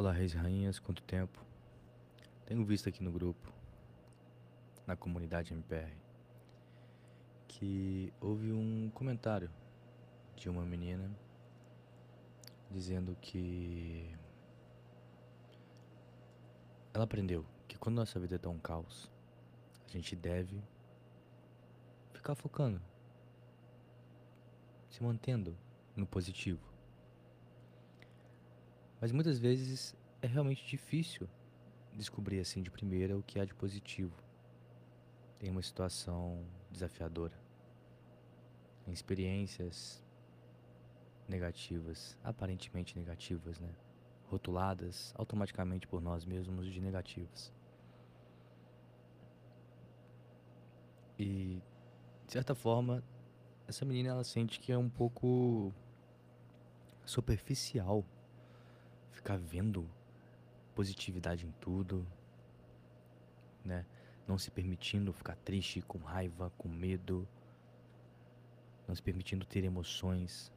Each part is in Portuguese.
Olá, reis e rainhas, quanto tempo? Tenho visto aqui no grupo, na comunidade MPR, que houve um comentário de uma menina dizendo que ela aprendeu que quando nossa vida está um caos, a gente deve ficar focando, se mantendo no positivo. Mas muitas vezes é realmente difícil descobrir assim de primeira o que há de positivo em uma situação desafiadora, em experiências negativas, aparentemente negativas, né? Rotuladas automaticamente por nós mesmos de negativas. E de certa forma, essa menina ela sente que é um pouco superficial ficar vendo positividade em tudo, né? Não se permitindo ficar triste, com raiva, com medo, não se permitindo ter emoções.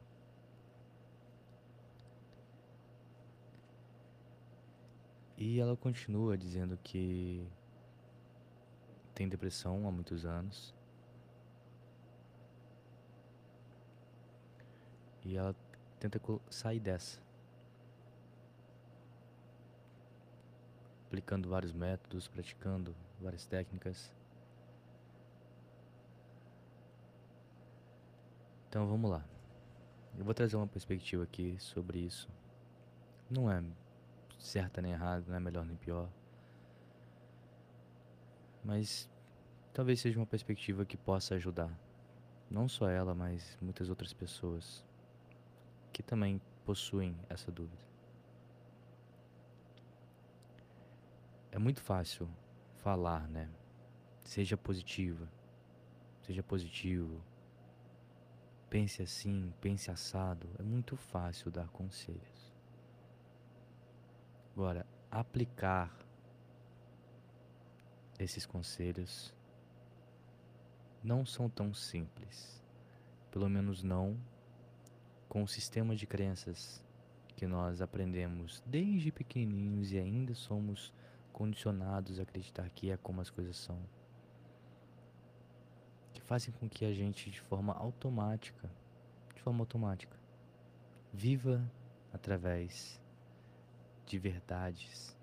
E ela continua dizendo que tem depressão há muitos anos. E ela tenta sair dessa. Aplicando vários métodos, praticando várias técnicas. Então vamos lá. Eu vou trazer uma perspectiva aqui sobre isso. Não é certa nem errada, não é melhor nem pior. Mas talvez seja uma perspectiva que possa ajudar. Não só ela, mas muitas outras pessoas que também possuem essa dúvida. É muito fácil falar, né? Seja positiva, seja positivo, pense assim, pense assado. É muito fácil dar conselhos. Agora, aplicar esses conselhos não são tão simples. Pelo menos não com o sistema de crenças que nós aprendemos desde pequenininhos e ainda somos condicionados a acreditar que é como as coisas são. Que fazem com que a gente, de forma automática, de forma automática, viva através de verdades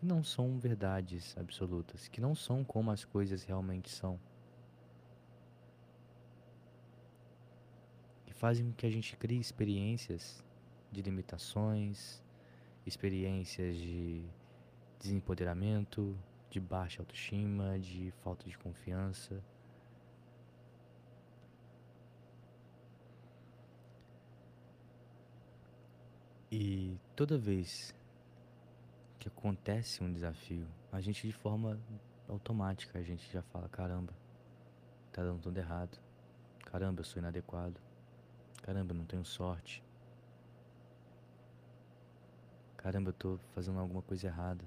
que não são verdades absolutas, que não são como as coisas realmente são. Que fazem com que a gente crie experiências de limitações, experiências de desempoderamento, de baixa autoestima, de falta de confiança. E toda vez que acontece um desafio, a gente de forma automática, a gente já fala, caramba, tá dando tudo errado. Caramba, eu sou inadequado. Caramba, eu não tenho sorte. Caramba, eu tô fazendo alguma coisa errada.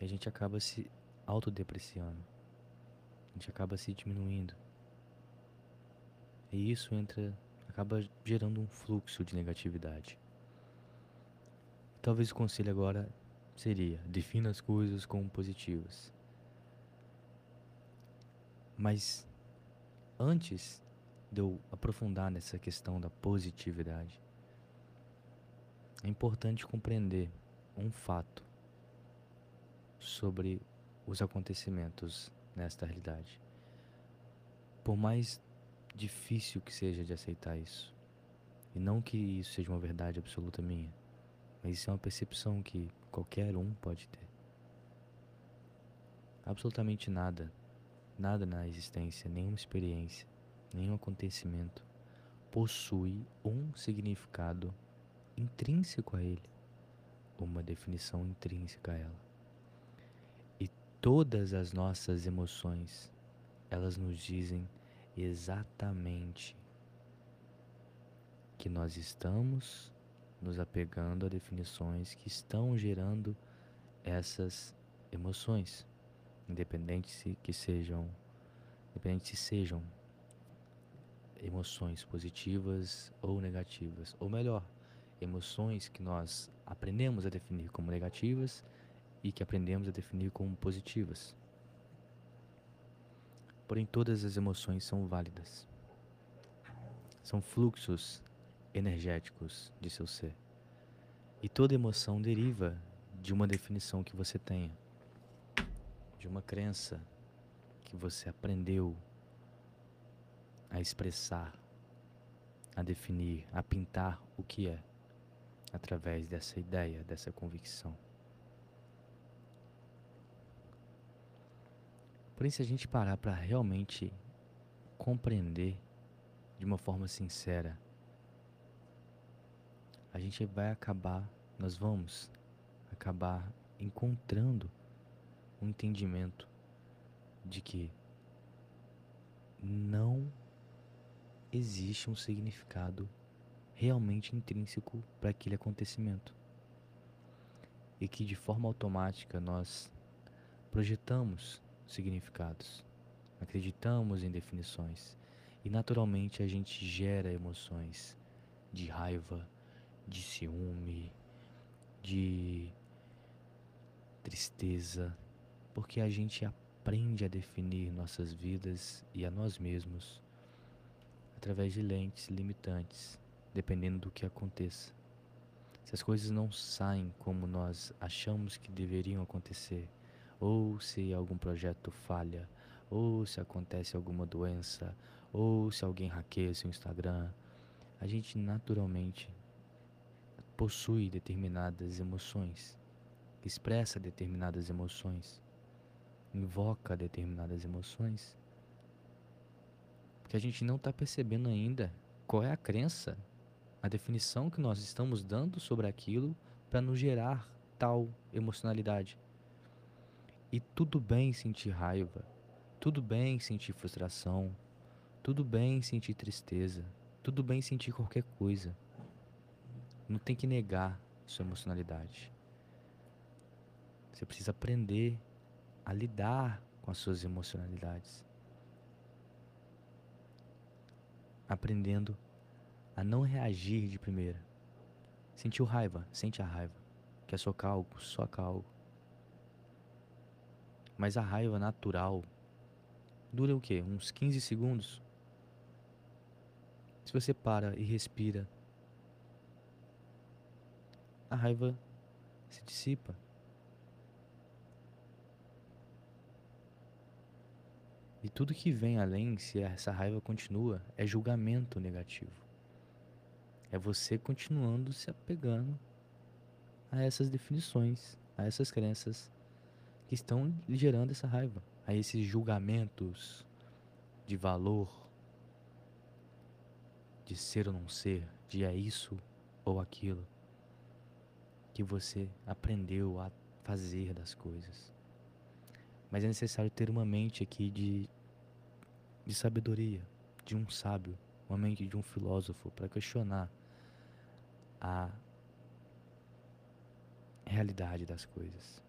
E a gente acaba se autodepreciando. A gente acaba se diminuindo. E isso entra, acaba gerando um fluxo de negatividade. Talvez o conselho agora seria: defina as coisas como positivas. Mas antes de eu aprofundar nessa questão da positividade, é importante compreender um fato sobre os acontecimentos nesta realidade. Por mais difícil que seja de aceitar isso, e não que isso seja uma verdade absoluta minha, mas isso é uma percepção que qualquer um pode ter. Absolutamente nada, nada na existência, nenhuma experiência, nenhum acontecimento possui um significado intrínseco a ele, uma definição intrínseca a ela. E todas as nossas emoções, elas nos dizem exatamente que nós estamos nos apegando a definições que estão gerando essas emoções, independente se que sejam, independente se sejam emoções positivas ou negativas, ou melhor, emoções que nós aprendemos a definir como negativas e que aprendemos a definir como positivas. Porém, todas as emoções são válidas. São fluxos energéticos de seu ser. E toda emoção deriva de uma definição que você tenha, de uma crença que você aprendeu a expressar, a definir, a pintar o que é, através dessa ideia, dessa convicção. Porém, se a gente parar para realmente compreender de uma forma sincera, a gente vai acabar, nós vamos acabar encontrando um entendimento de que não existe um significado realmente intrínseco para aquele acontecimento. E que de forma automática nós projetamos significados, acreditamos em definições e naturalmente a gente gera emoções de raiva, de ciúme, de tristeza, porque a gente aprende a definir nossas vidas e a nós mesmos através de lentes limitantes, dependendo do que aconteça. Se as coisas não saem como nós achamos que deveriam acontecer, ou se algum projeto falha, ou se acontece alguma doença, ou se alguém hackeia seu Instagram, a gente naturalmente possui determinadas emoções, expressa determinadas emoções, invoca determinadas emoções que a gente não está percebendo ainda qual é a crença, a definição que nós estamos dando sobre aquilo para nos gerar tal emocionalidade. E tudo bem sentir raiva, tudo bem sentir frustração, tudo bem sentir tristeza, tudo bem sentir qualquer coisa. Não tem que negar sua emocionalidade. Você precisa aprender a lidar com as suas emocionalidades. aprendendo a não reagir de primeira. Sentiu raiva, sente a raiva. Quer socar algo, soca algo. Mas a raiva natural dura o quê? Uns 15 segundos. Se você para e respira, a raiva se dissipa. E tudo que vem além, se essa raiva continua, é julgamento negativo. É você continuando se apegando a essas definições, a essas crenças que estão gerando essa raiva, a esses julgamentos de valor, de ser ou não ser, de é isso ou aquilo que você aprendeu a fazer das coisas. Mas é necessário ter uma mente aqui de, de sabedoria, de um sábio, uma mente de um filósofo para questionar a realidade das coisas,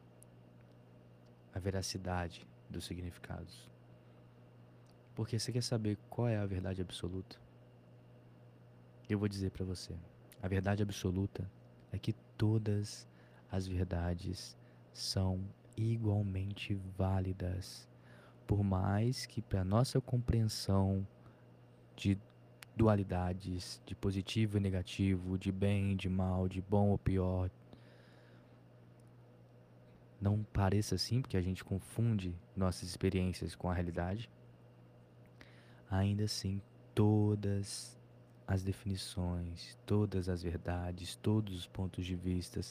a veracidade dos significados. Porque você quer saber qual é a verdade absoluta? Eu vou dizer para você: a verdade absoluta é que todas as verdades são igualmente válidas, por mais que para nossa compreensão de dualidades, de positivo e negativo, de bem, de mal, de bom ou pior, não pareça assim, porque a gente confunde nossas experiências com a realidade, ainda assim todas as definições, todas as verdades, todos os pontos de vista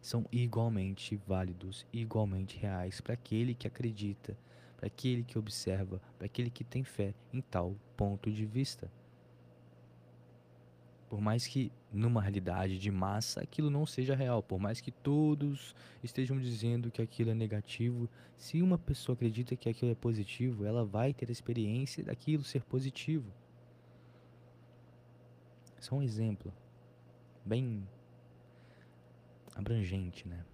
são igualmente válidos, igualmente reais para aquele que acredita, para aquele que observa, para aquele que tem fé em tal ponto de vista. Por mais que numa realidade de massa aquilo não seja real, por mais que todos estejam dizendo que aquilo é negativo, se uma pessoa acredita que aquilo é positivo, ela vai ter a experiência daquilo ser positivo. Só um exemplo bem abrangente, né?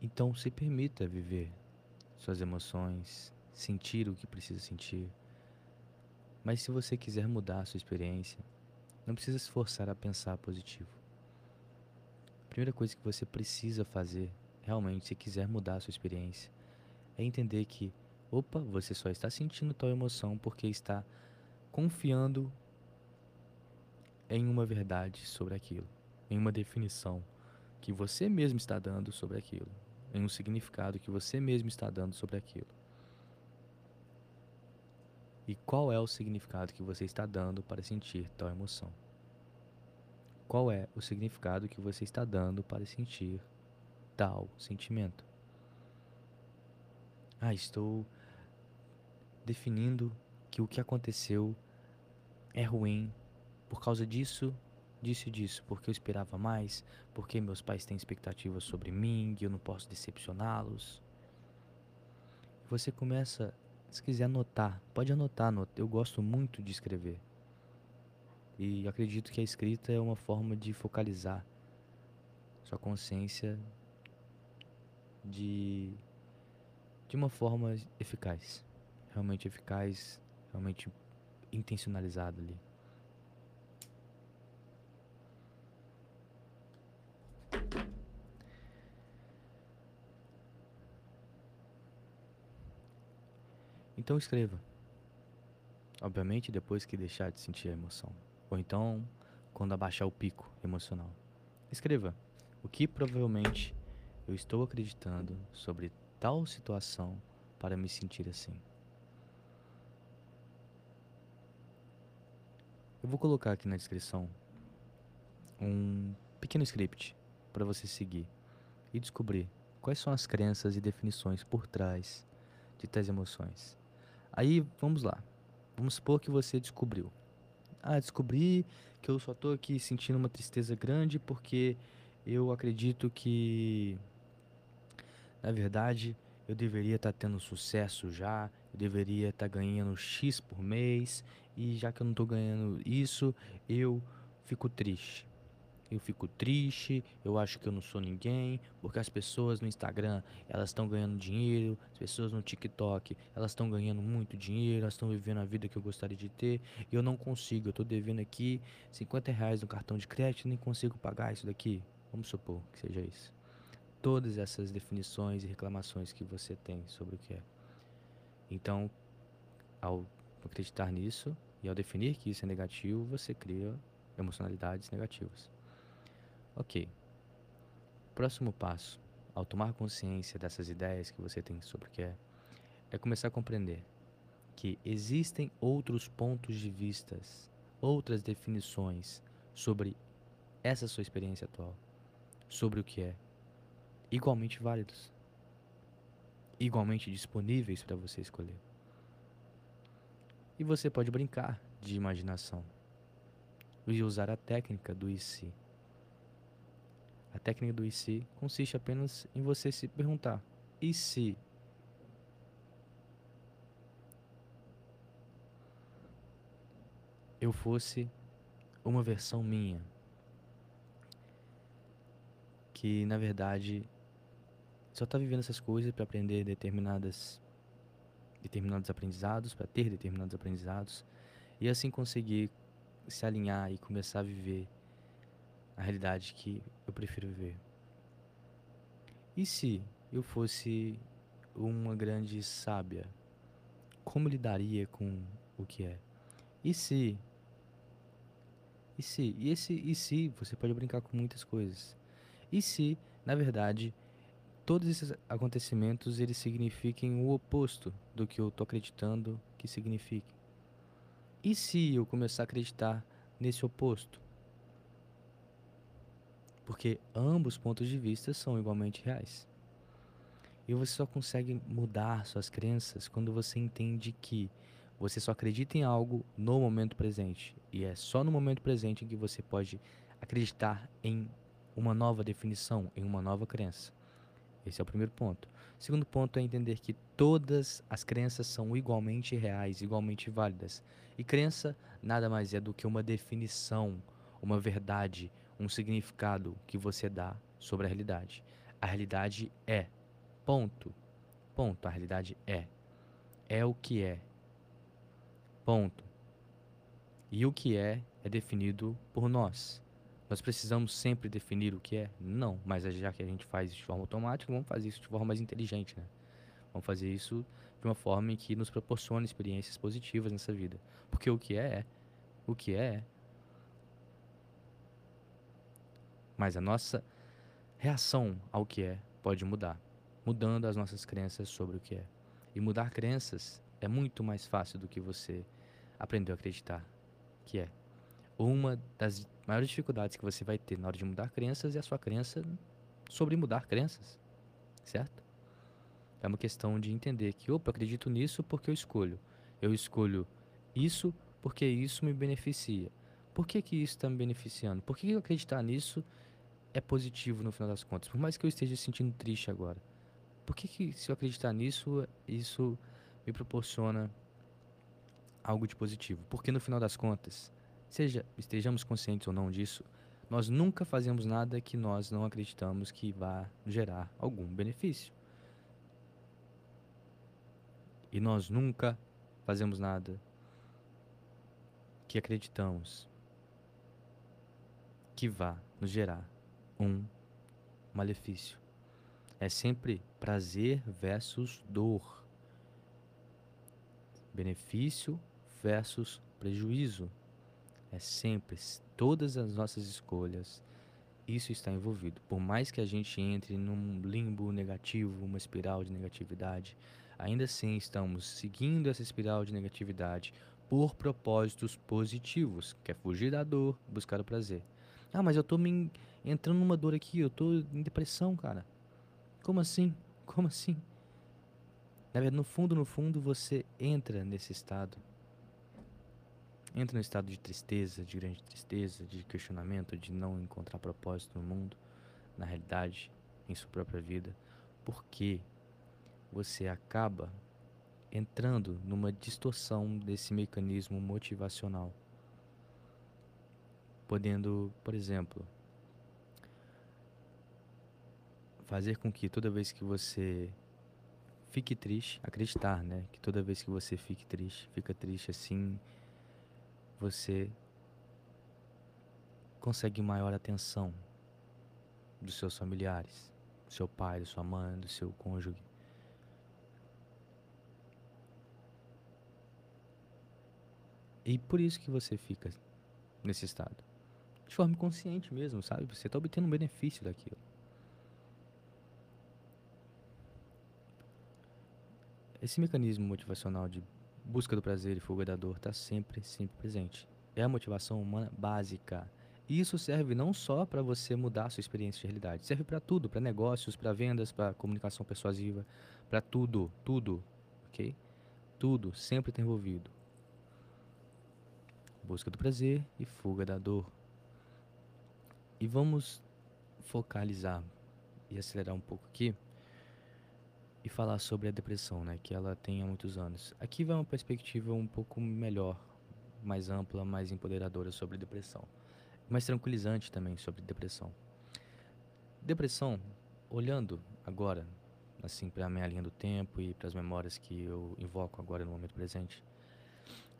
Então se permita viver suas emoções, sentir o que precisa sentir. Mas se você quiser mudar a sua experiência, não precisa se forçar a pensar positivo. A primeira coisa que você precisa fazer, realmente, se quiser mudar a sua experiência, é entender que, opa, você só está sentindo tal emoção porque está confiando em uma verdade sobre aquilo, em uma definição que você mesmo está dando sobre aquilo, em um significado que você mesmo está dando sobre aquilo. E qual é o significado que você está dando para sentir tal emoção? Qual é o significado que você está dando para sentir tal sentimento? Ah, estou definindo que o que aconteceu é ruim por causa disso, disso e disso, porque eu esperava mais, porque meus pais têm expectativas sobre mim e eu não posso decepcioná-los. Você começa, se quiser anotar, pode anotar, eu gosto muito de escrever. E acredito que a escrita é uma forma de focalizar sua consciência de de uma forma eficaz, realmente eficaz, realmente intencionalizada ali. Então escreva. Obviamente depois que deixar de sentir a emoção. Ou então quando abaixar o pico emocional. Escreva o que provavelmente eu estou acreditando sobre tal situação para me sentir assim. Eu vou colocar aqui na descrição um pequeno script para você seguir e descobrir quais são as crenças e definições por trás de tais emoções. Aí, vamos lá. Vamos supor que você descobriu. Ah, descobri que eu só tô aqui sentindo uma tristeza grande porque eu acredito que na verdade eu deveria estar tá tendo sucesso já, eu deveria estar tá ganhando X por mês e já que eu não estou ganhando isso, eu fico triste eu fico triste, eu acho que eu não sou ninguém, porque as pessoas no Instagram, elas estão ganhando dinheiro, as pessoas no TikTok, elas estão ganhando muito dinheiro, elas estão vivendo a vida que eu gostaria de ter, e eu não consigo, eu estou devendo aqui 50 reais no cartão de crédito, nem consigo pagar isso daqui. Vamos supor que seja isso. Todas essas definições e reclamações que você tem sobre o que é. Então, ao acreditar nisso e ao definir que isso é negativo, você cria emocionalidades negativas. Ok. Próximo passo, ao tomar consciência dessas ideias que você tem sobre o que é, é começar a compreender que existem outros pontos de vistas, outras definições sobre essa sua experiência atual, sobre o que é, igualmente válidos, igualmente disponíveis para você escolher. E você pode brincar de imaginação e usar a técnica do e se. A técnica do e se consiste apenas em você se perguntar: e se? Eu fosse uma versão minha que na verdade só está vivendo essas coisas para aprender determinadas determinados aprendizados, para ter determinados aprendizados e assim conseguir se alinhar e começar a viver a realidade que eu prefiro viver. E se eu fosse uma grande sábia, como lidaria com o que é? E se e se e esse e se você pode brincar com muitas coisas. E se, na verdade, todos esses acontecimentos eles signifiquem o oposto do que eu tô acreditando que signifique? E se eu começar a acreditar nesse oposto? Porque ambos pontos de vista são igualmente reais. E você só consegue mudar suas crenças quando você entende que você só acredita em algo no momento presente. E é só no momento presente que você pode acreditar em uma nova definição, em uma nova crença. Esse é o primeiro ponto. O segundo ponto é entender que todas as crenças são igualmente reais, igualmente válidas. E crença nada mais é do que uma definição, uma verdade, um significado que você dá sobre a realidade. A realidade é. Ponto. Ponto. A realidade é. É o que é. Ponto. E o que é é definido por nós. Nós precisamos sempre definir o que é? Não, mas já que a gente faz isso de forma automática, vamos fazer isso de forma mais inteligente, né? Vamos fazer isso de uma forma em que nos proporcione experiências positivas nessa vida. Porque o que é, é. O que é, é. Mas a nossa reação ao que é pode mudar, mudando as nossas crenças sobre o que é. E mudar crenças é muito mais fácil do que você aprender a acreditar que é. Uma das maiores dificuldades que você vai ter na hora de mudar crenças é a sua crença sobre mudar crenças, certo? É uma questão de entender que, opa, eu acredito nisso porque eu escolho. Eu escolho isso porque isso me beneficia. Por que, que isso está me beneficiando? Por que, que acreditar nisso é positivo no final das contas? Por mais que eu esteja sentindo triste agora. Por que, que se eu acreditar nisso, isso me proporciona algo de positivo? Porque no final das contas, seja estejamos conscientes ou não disso, nós nunca fazemos nada que nós não acreditamos que vá gerar algum benefício. E nós nunca fazemos nada que acreditamos que vá nos gerar um malefício. É sempre prazer versus dor. Benefício versus prejuízo. É sempre todas as nossas escolhas. Isso está envolvido. Por mais que a gente entre num limbo negativo, uma espiral de negatividade, ainda assim estamos seguindo essa espiral de negatividade por propósitos positivos, que é fugir da dor, buscar o prazer. Ah, mas eu tô me entrando numa dor aqui, eu tô em depressão, cara. Como assim? Como assim? Na verdade, no fundo, no fundo, você entra nesse estado. Entra no estado de tristeza, de grande tristeza, de questionamento, de não encontrar propósito no mundo, na realidade, em sua própria vida. Porque você acaba entrando numa distorção desse mecanismo motivacional. Podendo, por exemplo, fazer com que toda vez que você fique triste, acreditar, né, que toda vez que você fique triste, fica triste assim, você consegue maior atenção dos seus familiares, do seu pai, da sua mãe, do seu cônjuge. E por isso que você fica nesse estado. De forma consciente mesmo, sabe? Você está obtendo um benefício daquilo. Esse mecanismo motivacional de busca do prazer e fuga da dor está sempre, sempre presente. É a motivação humana básica. E isso serve não só para você mudar a sua experiência de realidade, serve para tudo, para negócios, para vendas, para comunicação persuasiva, para tudo, tudo, ok? Tudo sempre está envolvido busca do prazer e fuga da dor. E vamos focalizar e acelerar um pouco aqui e falar sobre a depressão, né, que ela tem há muitos anos. Aqui vai uma perspectiva um pouco melhor, mais ampla, mais empoderadora sobre depressão, mais tranquilizante também sobre depressão. Depressão, olhando agora, assim, para a minha linha do tempo e para as memórias que eu invoco agora no momento presente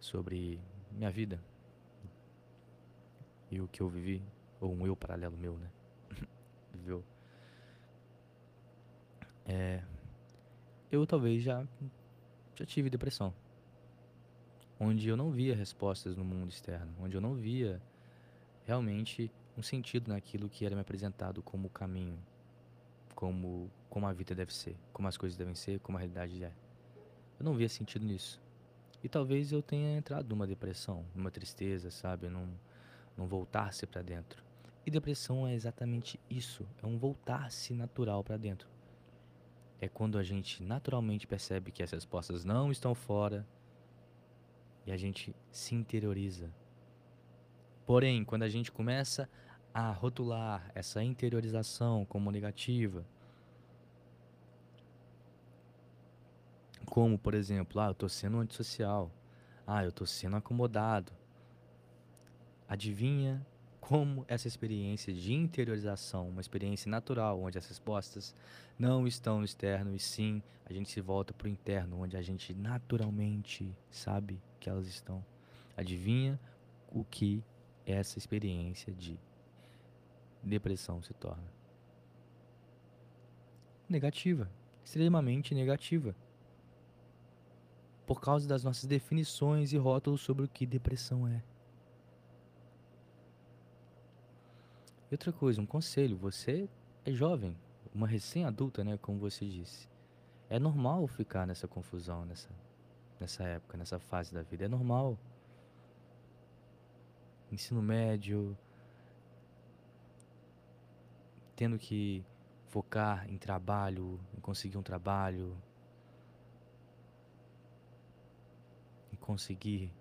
sobre minha vida, e o que eu vivi, ou um eu paralelo meu, né? Viveu. É, eu talvez já, já tive depressão. Onde eu não via respostas no mundo externo, onde eu não via realmente um sentido naquilo que era me apresentado como caminho, como, como a vida deve ser, como as coisas devem ser, como a realidade é. Eu não via sentido nisso. E talvez eu tenha entrado numa depressão, numa tristeza, sabe? Num, não voltar-se para dentro. E depressão é exatamente isso, é um voltar-se natural para dentro. É quando a gente naturalmente percebe que as respostas não estão fora e a gente se interioriza. Porém, quando a gente começa a rotular essa interiorização como negativa, como por exemplo, ah, eu estou sendo antissocial, ah, eu estou sendo acomodado, Adivinha como essa experiência de interiorização, uma experiência natural, onde as respostas não estão no externo, e sim a gente se volta para o interno, onde a gente naturalmente sabe que elas estão. Adivinha o que essa experiência de depressão se torna? Negativa, extremamente negativa. Por causa das nossas definições e rótulos sobre o que depressão é. E outra coisa, um conselho, você é jovem, uma recém-adulta, né, como você disse. É normal ficar nessa confusão, nessa, nessa época, nessa fase da vida. É normal. Ensino médio, tendo que focar em trabalho, em conseguir um trabalho, em conseguir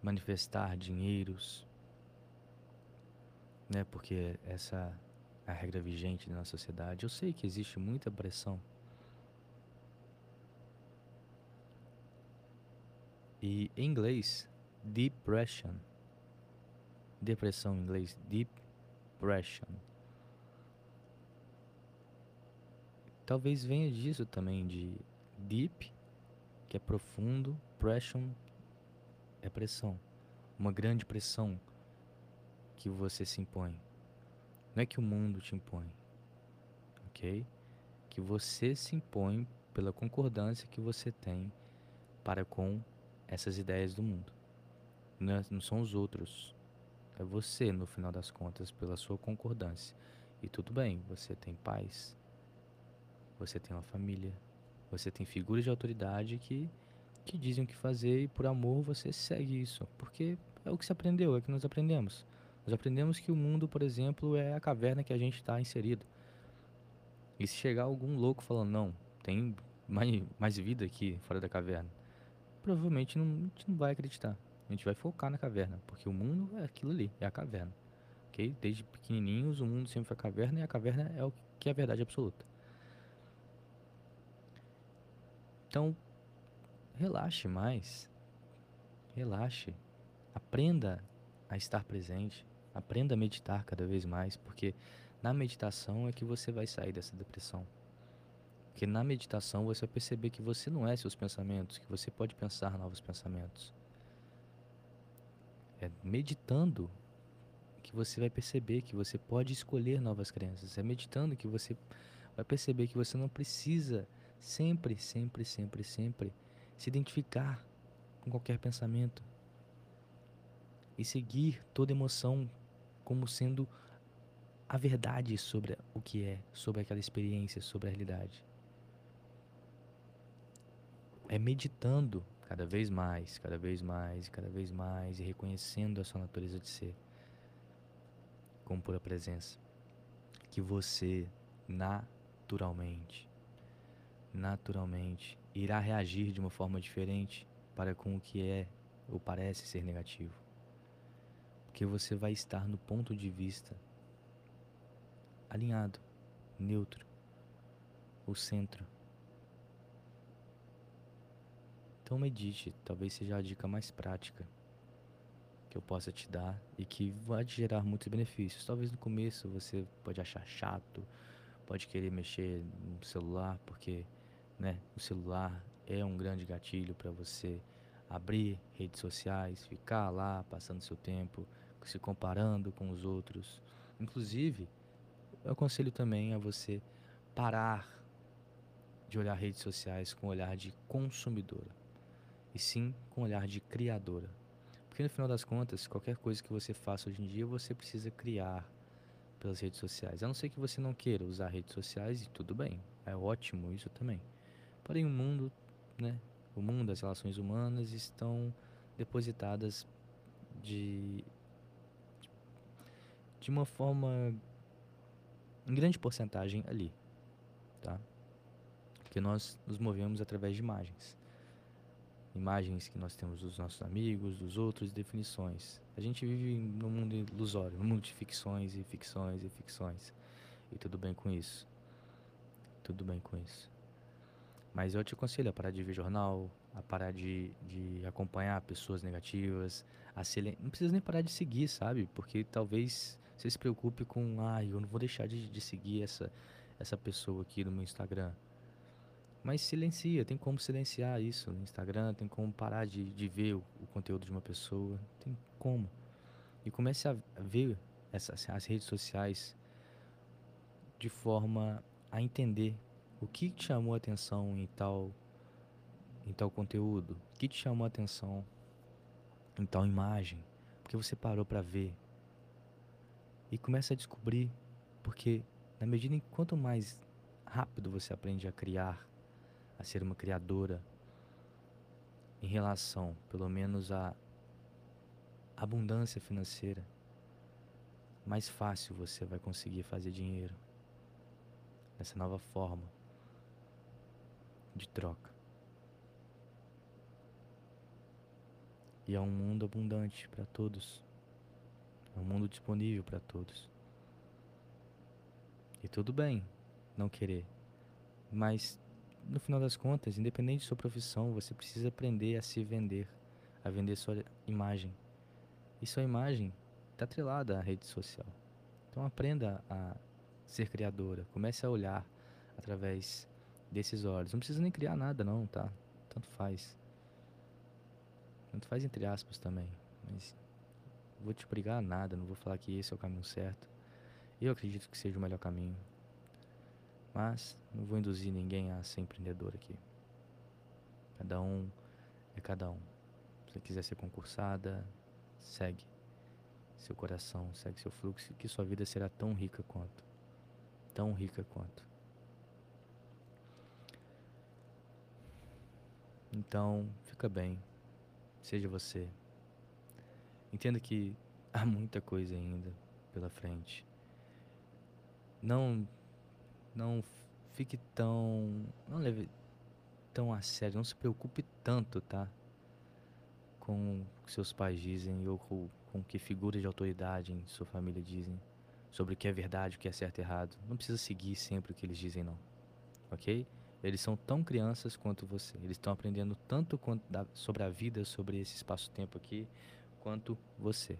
manifestar dinheiros né? Porque essa é a regra vigente na sociedade. Eu sei que existe muita pressão. E em inglês, depression. Depressão em inglês, depression. Talvez venha disso também de deep, que é profundo, pression é pressão, uma grande pressão que você se impõe. Não é que o mundo te impõe, ok? Que você se impõe pela concordância que você tem para com essas ideias do mundo. Não, é, não são os outros. É você, no final das contas, pela sua concordância. E tudo bem, você tem paz, você tem uma família, você tem figuras de autoridade que, que dizem o que fazer e por amor você segue isso. Porque é o que se aprendeu, é o que nós aprendemos. Nós aprendemos que o mundo, por exemplo, é a caverna que a gente está inserido. E se chegar algum louco falando, não, tem mais, mais vida aqui fora da caverna, provavelmente não, a gente não vai acreditar. A gente vai focar na caverna, porque o mundo é aquilo ali, é a caverna. ok? Desde pequenininhos, o mundo sempre foi a caverna e a caverna é o que é a verdade absoluta. Então, relaxe mais. Relaxe. Aprenda a estar presente. Aprenda a meditar cada vez mais, porque na meditação é que você vai sair dessa depressão. Porque na meditação você vai perceber que você não é seus pensamentos, que você pode pensar novos pensamentos. É meditando que você vai perceber que você pode escolher novas crenças. É meditando que você vai perceber que você não precisa sempre, sempre, sempre, sempre se identificar com qualquer pensamento e seguir toda emoção como sendo a verdade sobre o que é, sobre aquela experiência, sobre a realidade. É meditando cada vez mais, cada vez mais, cada vez mais e reconhecendo a sua natureza de ser como pura presença que você naturalmente naturalmente irá reagir de uma forma diferente para com o que é ou parece ser negativo porque você vai estar no ponto de vista alinhado, neutro, o centro. Então medite, talvez seja a dica mais prática que eu possa te dar e que vai te gerar muitos benefícios. Talvez no começo você pode achar chato, pode querer mexer no celular, porque né, o celular é um grande gatilho para você abrir redes sociais, ficar lá passando seu tempo se comparando com os outros. Inclusive, eu aconselho também a você parar de olhar redes sociais com olhar de consumidora, e sim com olhar de criadora. Porque no final das contas, qualquer coisa que você faça hoje em dia, você precisa criar pelas redes sociais. A não ser que você não queira usar redes sociais, e tudo bem, é ótimo isso também. Porém, o mundo, né, o mundo, as relações humanas estão depositadas de de uma forma em grande porcentagem ali, tá? Porque nós nos movemos através de imagens. Imagens que nós temos dos nossos amigos, dos outros, definições. A gente vive num mundo ilusório, num mundo de ficções e ficções e ficções. E tudo bem com isso. Tudo bem com isso. Mas eu te aconselho a parar de ver jornal, a parar de, de acompanhar pessoas negativas, a se, não precisa nem parar de seguir, sabe? Porque talvez você se preocupe com, ah, eu não vou deixar de, de seguir essa, essa pessoa aqui no meu Instagram. Mas silencia, tem como silenciar isso no Instagram, tem como parar de, de ver o, o conteúdo de uma pessoa, tem como. E comece a ver essas, as redes sociais de forma a entender o que te chamou a atenção em tal, em tal conteúdo, o que te chamou a atenção em tal imagem, porque você parou para ver. E começa a descobrir, porque na medida em que quanto mais rápido você aprende a criar a ser uma criadora em relação, pelo menos, à abundância financeira, mais fácil você vai conseguir fazer dinheiro nessa nova forma de troca. E é um mundo abundante para todos. É um mundo disponível para todos. E tudo bem não querer, mas no final das contas, independente de sua profissão, você precisa aprender a se vender, a vender sua imagem. E sua imagem está atrelada à rede social. Então aprenda a ser criadora, comece a olhar através desses olhos. Não precisa nem criar nada não, tá? Tanto faz. Tanto faz entre aspas também, mas vou te obrigar a nada, não vou falar que esse é o caminho certo. Eu acredito que seja o melhor caminho. Mas não vou induzir ninguém a ser empreendedor aqui. Cada um é cada um. Se você quiser ser concursada, segue seu coração, segue seu fluxo, que sua vida será tão rica quanto. Tão rica quanto. Então, fica bem. Seja você. Entenda que há muita coisa ainda pela frente. Não não fique tão. Não leve tão a sério, não se preocupe tanto, tá? Com o que seus pais dizem ou com, com que figuras de autoridade em sua família dizem sobre o que é verdade, o que é certo e errado. Não precisa seguir sempre o que eles dizem, não. Ok? Eles são tão crianças quanto você. Eles estão aprendendo tanto da, sobre a vida, sobre esse espaço-tempo aqui, quanto você.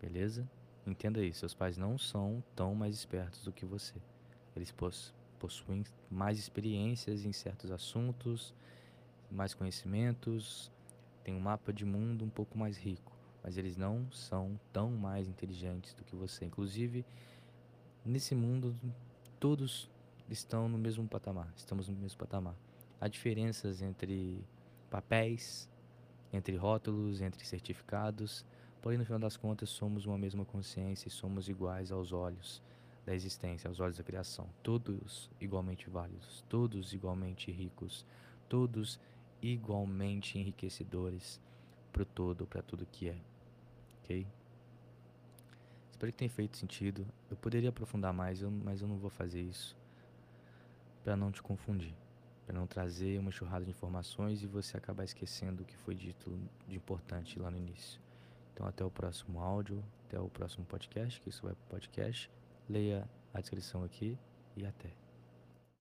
Beleza? Entenda isso. Seus pais não são tão mais espertos do que você. Eles possuem mais experiências em certos assuntos, mais conhecimentos, têm um mapa de mundo um pouco mais rico, mas eles não são tão mais inteligentes do que você. Inclusive, nesse mundo, todos estão no mesmo patamar, estamos no mesmo patamar. Há diferenças entre papéis, entre rótulos, entre certificados, porém no final das contas somos uma mesma consciência e somos iguais aos olhos da existência, aos olhos da criação. Todos igualmente válidos, todos igualmente ricos, todos igualmente enriquecedores para o todo, para tudo que é. Ok? Espero que tenha feito sentido. Eu poderia aprofundar mais, mas eu não vou fazer isso para não te confundir, para não trazer uma churrada de informações e você acabar esquecendo o que foi dito de importante lá no início. Então, até o próximo áudio, até o próximo podcast, que isso vai para podcast. Leia a descrição aqui e até.